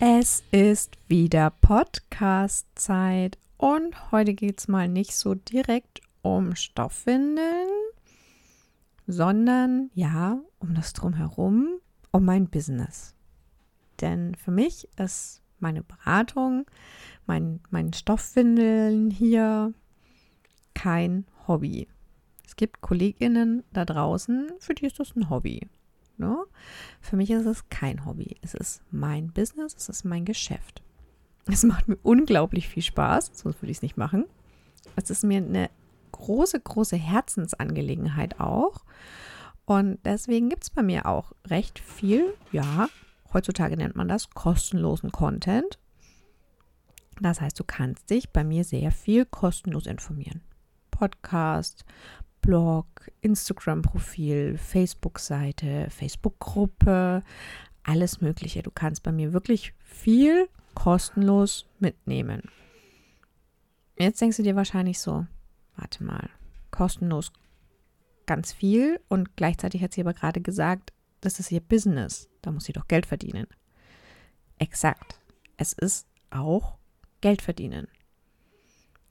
Es ist wieder Podcast-Zeit und heute geht es mal nicht so direkt um Stoffwindeln, sondern ja, um das Drumherum, um mein Business. Denn für mich ist meine Beratung, mein, mein Stoffwindeln hier kein Hobby. Es gibt Kolleginnen da draußen, für die ist das ein Hobby. Ne? Für mich ist es kein Hobby. Es ist mein Business, es ist mein Geschäft. Es macht mir unglaublich viel Spaß, sonst würde ich es nicht machen. Es ist mir eine große, große Herzensangelegenheit auch. Und deswegen gibt es bei mir auch recht viel, ja, heutzutage nennt man das kostenlosen Content. Das heißt, du kannst dich bei mir sehr viel kostenlos informieren. Podcast, Blog, Instagram-Profil, Facebook-Seite, Facebook-Gruppe, alles Mögliche. Du kannst bei mir wirklich viel kostenlos mitnehmen. Jetzt denkst du dir wahrscheinlich so, warte mal, kostenlos ganz viel und gleichzeitig hat sie aber gerade gesagt, das ist ihr Business, da muss sie doch Geld verdienen. Exakt. Es ist auch Geld verdienen.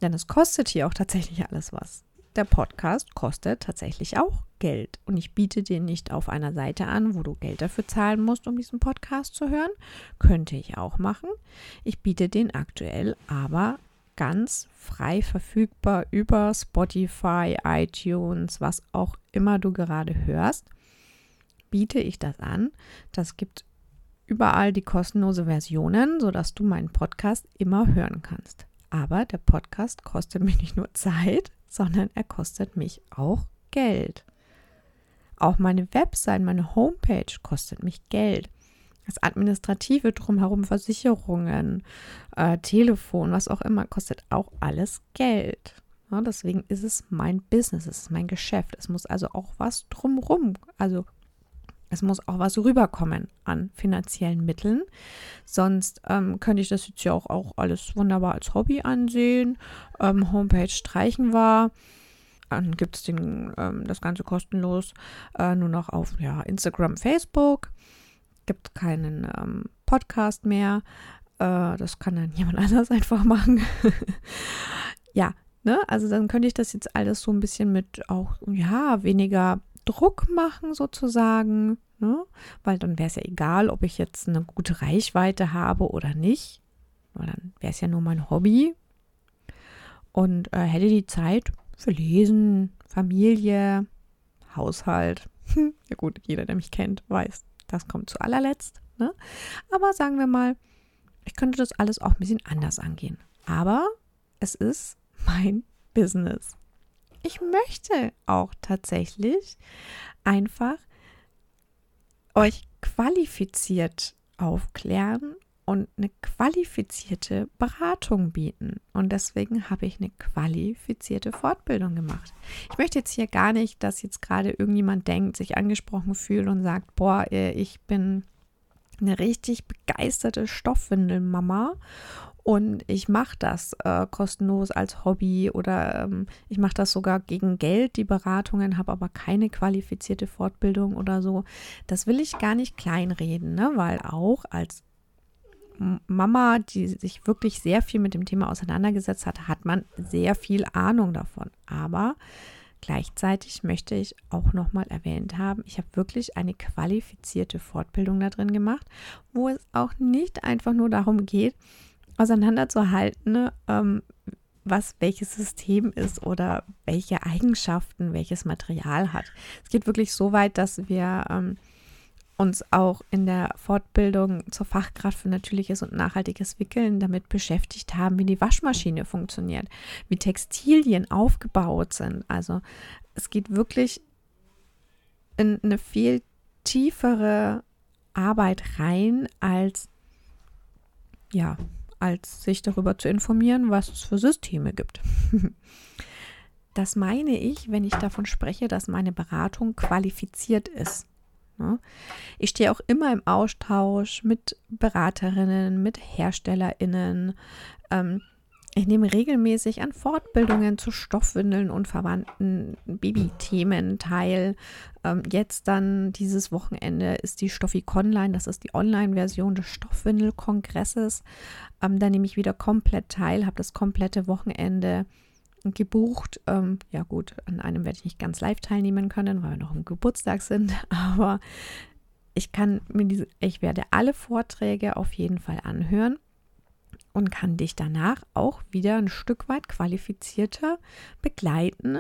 Denn es kostet hier auch tatsächlich alles was der Podcast kostet tatsächlich auch Geld. Und ich biete den nicht auf einer Seite an, wo du Geld dafür zahlen musst, um diesen Podcast zu hören. Könnte ich auch machen. Ich biete den aktuell aber ganz frei verfügbar über Spotify, iTunes, was auch immer du gerade hörst. Biete ich das an. Das gibt überall die kostenlose Versionen, sodass du meinen Podcast immer hören kannst. Aber der Podcast kostet mich nicht nur Zeit, sondern er kostet mich auch Geld. Auch meine Website, meine Homepage kostet mich Geld. Das Administrative drumherum, Versicherungen, äh, Telefon, was auch immer, kostet auch alles Geld. Ja, deswegen ist es mein Business, es ist mein Geschäft. Es muss also auch was drumherum, also es muss auch was rüberkommen an finanziellen Mitteln. Sonst ähm, könnte ich das jetzt ja auch, auch alles wunderbar als Hobby ansehen. Ähm, Homepage streichen wir. Dann gibt es ähm, das Ganze kostenlos äh, nur noch auf ja, Instagram, Facebook. Gibt keinen ähm, Podcast mehr. Äh, das kann dann jemand anders einfach machen. ja, ne? Also dann könnte ich das jetzt alles so ein bisschen mit auch, ja, weniger Druck machen sozusagen, ne? weil dann wäre es ja egal, ob ich jetzt eine gute Reichweite habe oder nicht, weil dann wäre es ja nur mein Hobby und äh, hätte die Zeit für Lesen, Familie, Haushalt. ja gut, jeder, der mich kennt, weiß, das kommt zu allerletzt. Ne? Aber sagen wir mal, ich könnte das alles auch ein bisschen anders angehen. Aber es ist mein Business ich möchte auch tatsächlich einfach euch qualifiziert aufklären und eine qualifizierte Beratung bieten. Und deswegen habe ich eine qualifizierte Fortbildung gemacht. Ich möchte jetzt hier gar nicht, dass jetzt gerade irgendjemand denkt, sich angesprochen fühlt und sagt, boah, äh, ich bin eine richtig begeisterte Stoffwindelmama und ich mache das äh, kostenlos als Hobby oder ähm, ich mache das sogar gegen Geld, die Beratungen, habe aber keine qualifizierte Fortbildung oder so. Das will ich gar nicht kleinreden, ne? weil auch als Mama, die sich wirklich sehr viel mit dem Thema auseinandergesetzt hat, hat man sehr viel Ahnung davon. Aber gleichzeitig möchte ich auch nochmal erwähnt haben, ich habe wirklich eine qualifizierte Fortbildung da drin gemacht, wo es auch nicht einfach nur darum geht, auseinanderzuhalten, ähm, was welches System ist oder welche Eigenschaften welches Material hat. Es geht wirklich so weit, dass wir ähm, uns auch in der Fortbildung zur Fachkraft für natürliches und nachhaltiges Wickeln damit beschäftigt haben, wie die Waschmaschine funktioniert, wie Textilien aufgebaut sind. Also es geht wirklich in eine viel tiefere Arbeit rein als ja als sich darüber zu informieren, was es für Systeme gibt. das meine ich, wenn ich davon spreche, dass meine Beratung qualifiziert ist. Ne? Ich stehe auch immer im Austausch mit Beraterinnen, mit Herstellerinnen. Ich nehme regelmäßig an Fortbildungen zu Stoffwindeln und verwandten Babythemen teil. Ähm, jetzt dann dieses Wochenende ist die Stoffi-Online, das ist die Online-Version des Stoffwindel-Kongresses. Ähm, da nehme ich wieder komplett teil, habe das komplette Wochenende gebucht. Ähm, ja gut, an einem werde ich nicht ganz live teilnehmen können, weil wir noch im Geburtstag sind, aber ich kann mir diese, ich werde alle Vorträge auf jeden Fall anhören und kann dich danach auch wieder ein Stück weit qualifizierter begleiten,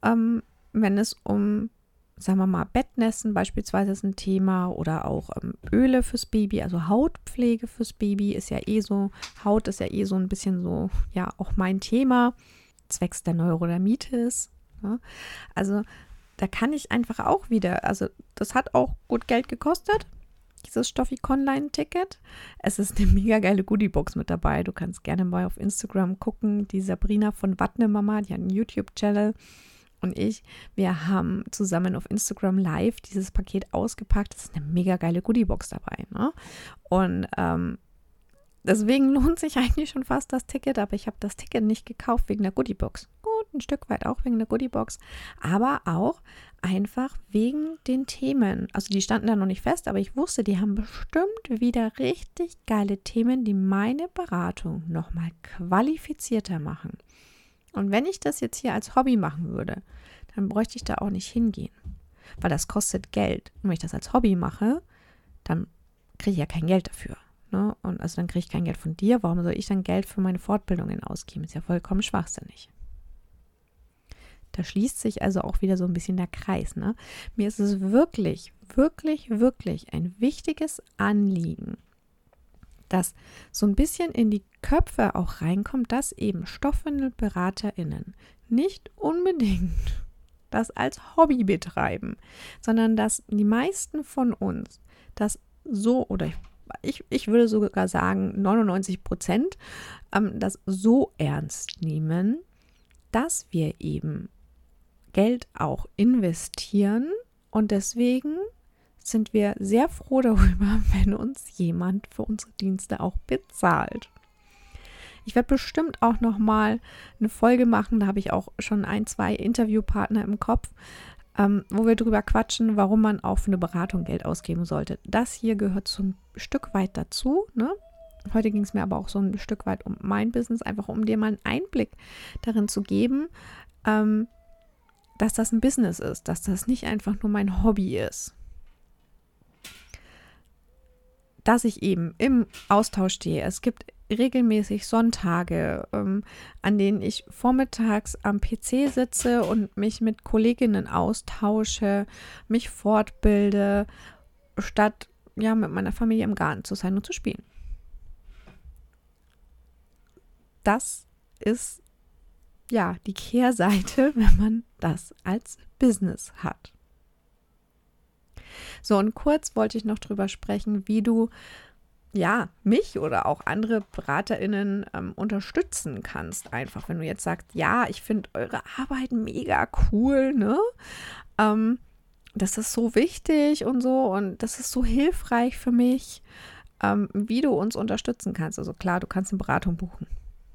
ähm, wenn es um sagen wir mal, Bettnässen beispielsweise ist ein Thema oder auch ähm, Öle fürs Baby, also Hautpflege fürs Baby ist ja eh so, Haut ist ja eh so ein bisschen so, ja, auch mein Thema zwecks der Neurodermitis. Ja. Also da kann ich einfach auch wieder, also das hat auch gut Geld gekostet, dieses Stoffi Conline-Ticket. Es ist eine mega geile Goodiebox mit dabei. Du kannst gerne mal auf Instagram gucken. Die Sabrina von Wattne Mama, die hat einen YouTube-Channel. Und ich, wir haben zusammen auf Instagram live dieses Paket ausgepackt. Es ist eine mega geile Goodiebox dabei. Ne? Und ähm, Deswegen lohnt sich eigentlich schon fast das Ticket, aber ich habe das Ticket nicht gekauft wegen der Goodiebox. Gut, ein Stück weit auch wegen der Goodiebox, aber auch einfach wegen den Themen. Also die standen da noch nicht fest, aber ich wusste, die haben bestimmt wieder richtig geile Themen, die meine Beratung nochmal qualifizierter machen. Und wenn ich das jetzt hier als Hobby machen würde, dann bräuchte ich da auch nicht hingehen, weil das kostet Geld. Und wenn ich das als Hobby mache, dann kriege ich ja kein Geld dafür. Ne? Und also dann kriege ich kein Geld von dir. Warum soll ich dann Geld für meine Fortbildungen ausgeben? Ist ja vollkommen schwachsinnig. Da schließt sich also auch wieder so ein bisschen der Kreis. Ne? Mir ist es wirklich, wirklich, wirklich ein wichtiges Anliegen, dass so ein bisschen in die Köpfe auch reinkommt, dass eben StoffwindelberaterInnen nicht unbedingt das als Hobby betreiben, sondern dass die meisten von uns das so, oder ich ich, würde sogar sagen, 99 Prozent ähm, das so ernst nehmen, dass wir eben Geld auch investieren und deswegen sind wir sehr froh darüber, wenn uns jemand für unsere Dienste auch bezahlt. Ich werde bestimmt auch noch mal eine Folge machen, da habe ich auch schon ein, zwei Interviewpartner im Kopf, ähm, wo wir drüber quatschen, warum man auch für eine Beratung Geld ausgeben sollte. Das hier gehört zum Stück weit dazu. Ne? Heute ging es mir aber auch so ein Stück weit um mein Business, einfach um dir mal einen Einblick darin zu geben, ähm, dass das ein Business ist, dass das nicht einfach nur mein Hobby ist. Dass ich eben im Austausch stehe. Es gibt regelmäßig Sonntage, ähm, an denen ich vormittags am PC sitze und mich mit Kolleginnen austausche, mich fortbilde, statt ja mit meiner Familie im Garten zu sein und zu spielen. Das ist ja die Kehrseite, wenn man das als Business hat. So, und kurz wollte ich noch drüber sprechen, wie du ja, mich oder auch andere BeraterInnen ähm, unterstützen kannst. Einfach, wenn du jetzt sagst, ja, ich finde eure Arbeit mega cool, ne? Ähm, das ist so wichtig und so und das ist so hilfreich für mich, ähm, wie du uns unterstützen kannst. Also klar, du kannst eine Beratung buchen,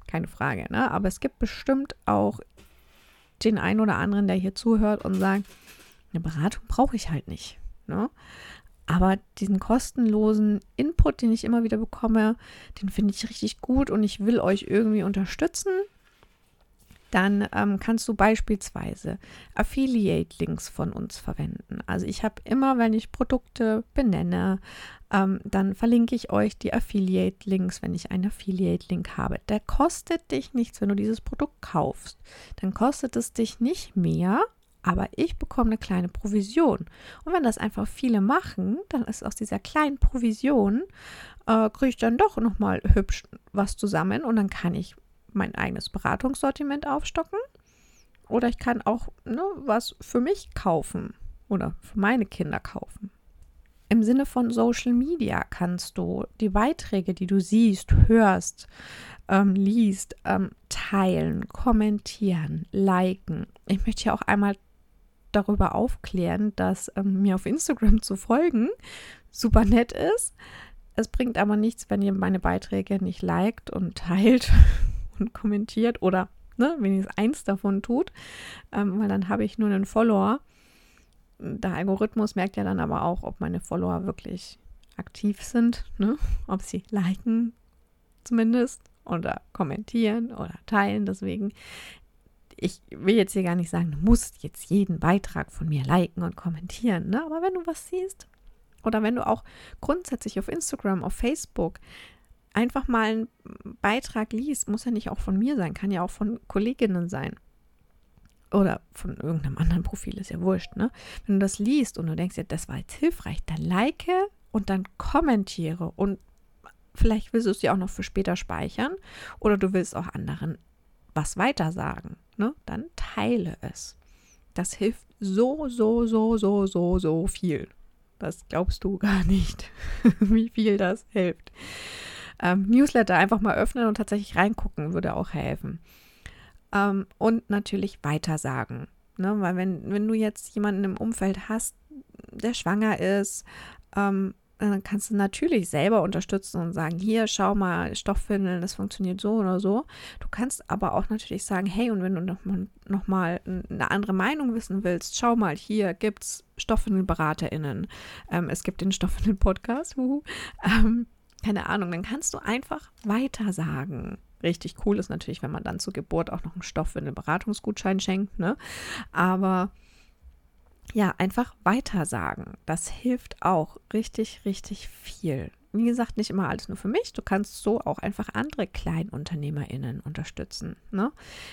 keine Frage, ne? Aber es gibt bestimmt auch den einen oder anderen, der hier zuhört und sagt, eine Beratung brauche ich halt nicht. Ne? Aber diesen kostenlosen Input, den ich immer wieder bekomme, den finde ich richtig gut und ich will euch irgendwie unterstützen. Dann ähm, kannst du beispielsweise Affiliate-Links von uns verwenden. Also ich habe immer, wenn ich Produkte benenne, ähm, dann verlinke ich euch die Affiliate-Links, wenn ich einen Affiliate-Link habe. Der kostet dich nichts, wenn du dieses Produkt kaufst. Dann kostet es dich nicht mehr, aber ich bekomme eine kleine Provision. Und wenn das einfach viele machen, dann ist aus dieser kleinen Provision, äh, kriege ich dann doch nochmal hübsch was zusammen und dann kann ich mein eigenes Beratungssortiment aufstocken. Oder ich kann auch ne, was für mich kaufen oder für meine Kinder kaufen. Im Sinne von Social Media kannst du die Beiträge, die du siehst, hörst, ähm, liest, ähm, teilen, kommentieren, liken. Ich möchte ja auch einmal darüber aufklären, dass ähm, mir auf Instagram zu folgen super nett ist. Es bringt aber nichts, wenn ihr meine Beiträge nicht liked und teilt und kommentiert oder ne, wenigstens eins davon tut, ähm, weil dann habe ich nur einen Follower. Der Algorithmus merkt ja dann aber auch, ob meine Follower wirklich aktiv sind, ne? ob sie liken zumindest oder kommentieren oder teilen. Deswegen, ich will jetzt hier gar nicht sagen, du musst jetzt jeden Beitrag von mir liken und kommentieren, ne? aber wenn du was siehst oder wenn du auch grundsätzlich auf Instagram, auf Facebook einfach mal einen Beitrag liest, muss ja nicht auch von mir sein, kann ja auch von Kolleginnen sein. Oder von irgendeinem anderen Profil, ist ja wurscht, ne? Wenn du das liest und du denkst, ja, das war jetzt hilfreich, dann like und dann kommentiere und vielleicht willst du es dir auch noch für später speichern oder du willst auch anderen was weiter sagen, ne? Dann teile es. Das hilft so, so, so, so, so, so viel. Das glaubst du gar nicht, wie viel das hilft. Ähm, Newsletter einfach mal öffnen und tatsächlich reingucken würde auch helfen. Ähm, und natürlich weitersagen. Ne? Weil wenn, wenn du jetzt jemanden im Umfeld hast, der schwanger ist, ähm, dann kannst du natürlich selber unterstützen und sagen, hier, schau mal, Stoffwindeln, das funktioniert so oder so. Du kannst aber auch natürlich sagen, hey, und wenn du noch mal, noch mal eine andere Meinung wissen willst, schau mal, hier gibt es StoffwindelberaterInnen. Ähm, es gibt den Stoffwindel-Podcast, ähm, keine Ahnung, dann kannst du einfach weiter sagen. Richtig cool ist natürlich, wenn man dann zur Geburt auch noch einen Stoffwindel-Beratungsgutschein schenkt, ne? Aber ja, einfach weiter sagen. Das hilft auch richtig, richtig viel. Wie gesagt, nicht immer alles nur für mich. Du kannst so auch einfach andere KleinunternehmerInnen unterstützen. Ne?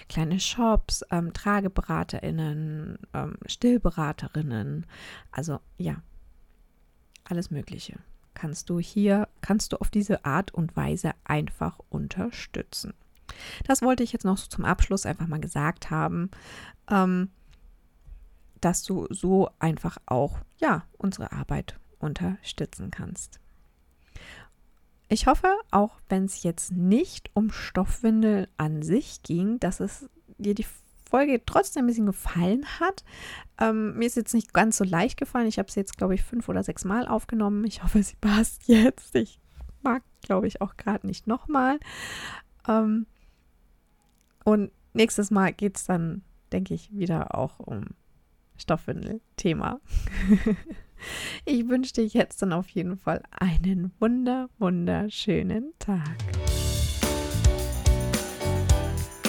Kleine Shops, ähm, TrageberaterInnen, ähm, Stillberaterinnen. Also ja, alles Mögliche kannst du hier, kannst du auf diese Art und Weise einfach unterstützen. Das wollte ich jetzt noch so zum Abschluss einfach mal gesagt haben, ähm, dass du so einfach auch, ja, unsere Arbeit unterstützen kannst. Ich hoffe, auch wenn es jetzt nicht um Stoffwindel an sich ging, dass es dir die Folge trotzdem ein bisschen gefallen hat. Ähm, mir ist jetzt nicht ganz so leicht gefallen. Ich habe sie jetzt, glaube ich, fünf oder sechs Mal aufgenommen. Ich hoffe, sie passt jetzt. Ich mag, glaube ich, auch gerade nicht nochmal. Ähm, und nächstes Mal geht es dann, denke ich, wieder auch um Stoffwindel-Thema. ich wünsche dir jetzt dann auf jeden Fall einen wunder, wunderschönen Tag